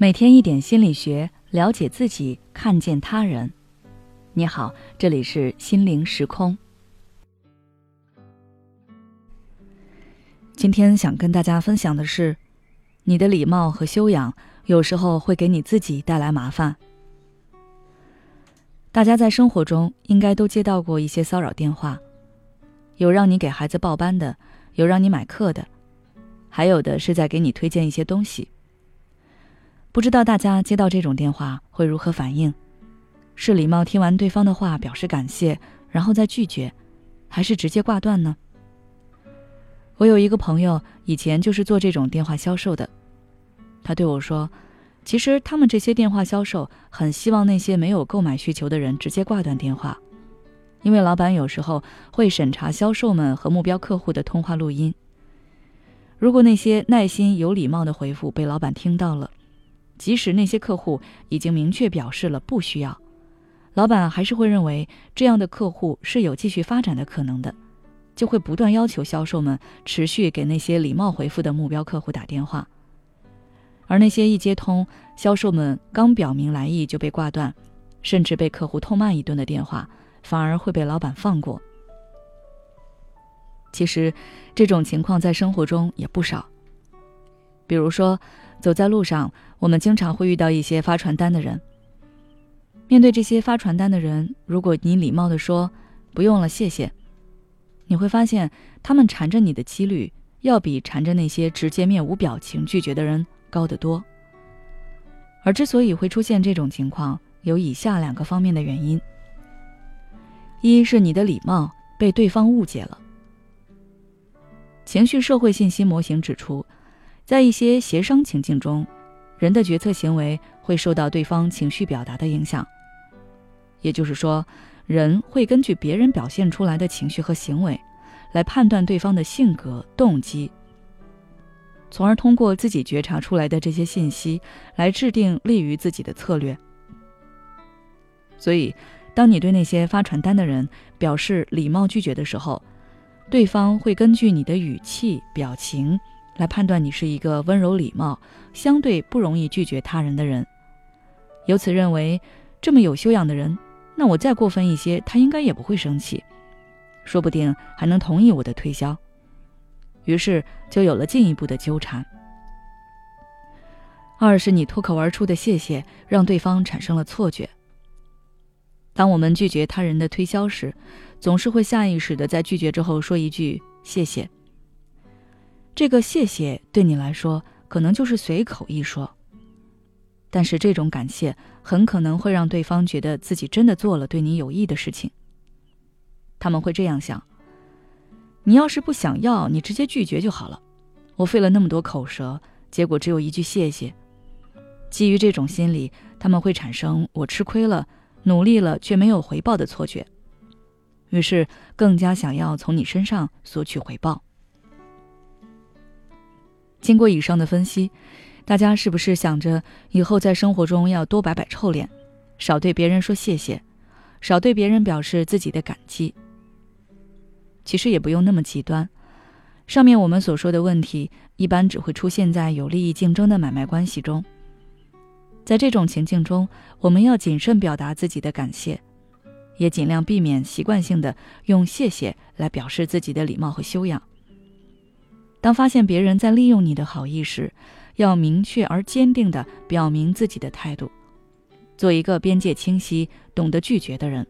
每天一点心理学，了解自己，看见他人。你好，这里是心灵时空。今天想跟大家分享的是，你的礼貌和修养有时候会给你自己带来麻烦。大家在生活中应该都接到过一些骚扰电话，有让你给孩子报班的，有让你买课的，还有的是在给你推荐一些东西。不知道大家接到这种电话会如何反应？是礼貌听完对方的话表示感谢，然后再拒绝，还是直接挂断呢？我有一个朋友以前就是做这种电话销售的，他对我说：“其实他们这些电话销售很希望那些没有购买需求的人直接挂断电话，因为老板有时候会审查销售们和目标客户的通话录音。如果那些耐心有礼貌的回复被老板听到了。”即使那些客户已经明确表示了不需要，老板还是会认为这样的客户是有继续发展的可能的，就会不断要求销售们持续给那些礼貌回复的目标客户打电话。而那些一接通，销售们刚表明来意就被挂断，甚至被客户痛骂一顿的电话，反而会被老板放过。其实，这种情况在生活中也不少，比如说。走在路上，我们经常会遇到一些发传单的人。面对这些发传单的人，如果你礼貌地说“不用了，谢谢”，你会发现他们缠着你的几率要比缠着那些直接面无表情拒绝的人高得多。而之所以会出现这种情况，有以下两个方面的原因：一是你的礼貌被对方误解了。情绪社会信息模型指出。在一些协商情境中，人的决策行为会受到对方情绪表达的影响。也就是说，人会根据别人表现出来的情绪和行为，来判断对方的性格、动机，从而通过自己觉察出来的这些信息，来制定利于自己的策略。所以，当你对那些发传单的人表示礼貌拒绝的时候，对方会根据你的语气、表情。来判断你是一个温柔礼貌、相对不容易拒绝他人的人，由此认为这么有修养的人，那我再过分一些，他应该也不会生气，说不定还能同意我的推销。于是就有了进一步的纠缠。二是你脱口而出的谢谢，让对方产生了错觉。当我们拒绝他人的推销时，总是会下意识的在拒绝之后说一句谢谢。这个谢谢对你来说可能就是随口一说，但是这种感谢很可能会让对方觉得自己真的做了对你有益的事情。他们会这样想：你要是不想要，你直接拒绝就好了。我费了那么多口舌，结果只有一句谢谢。基于这种心理，他们会产生我吃亏了、努力了却没有回报的错觉，于是更加想要从你身上索取回报。经过以上的分析，大家是不是想着以后在生活中要多摆摆臭脸，少对别人说谢谢，少对别人表示自己的感激？其实也不用那么极端。上面我们所说的问题，一般只会出现在有利益竞争的买卖关系中。在这种情境中，我们要谨慎表达自己的感谢，也尽量避免习惯性的用谢谢来表示自己的礼貌和修养。当发现别人在利用你的好意时，要明确而坚定地表明自己的态度，做一个边界清晰、懂得拒绝的人。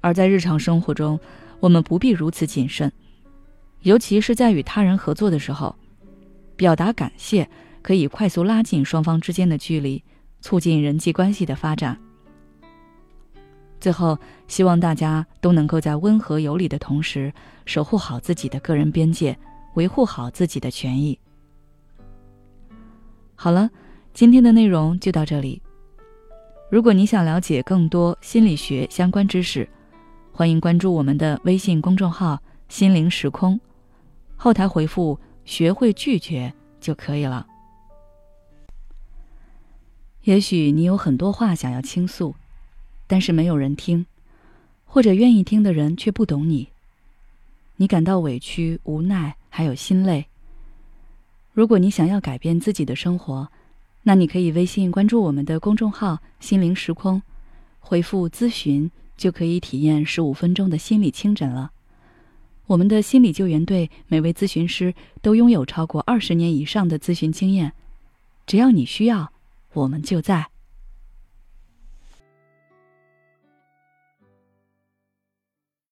而在日常生活中，我们不必如此谨慎，尤其是在与他人合作的时候，表达感谢可以快速拉近双方之间的距离，促进人际关系的发展。最后，希望大家都能够在温和有礼的同时，守护好自己的个人边界。维护好自己的权益。好了，今天的内容就到这里。如果你想了解更多心理学相关知识，欢迎关注我们的微信公众号“心灵时空”，后台回复“学会拒绝”就可以了。也许你有很多话想要倾诉，但是没有人听，或者愿意听的人却不懂你。你感到委屈、无奈，还有心累。如果你想要改变自己的生活，那你可以微信关注我们的公众号“心灵时空”，回复“咨询”就可以体验十五分钟的心理清诊了。我们的心理救援队每位咨询师都拥有超过二十年以上的咨询经验，只要你需要，我们就在。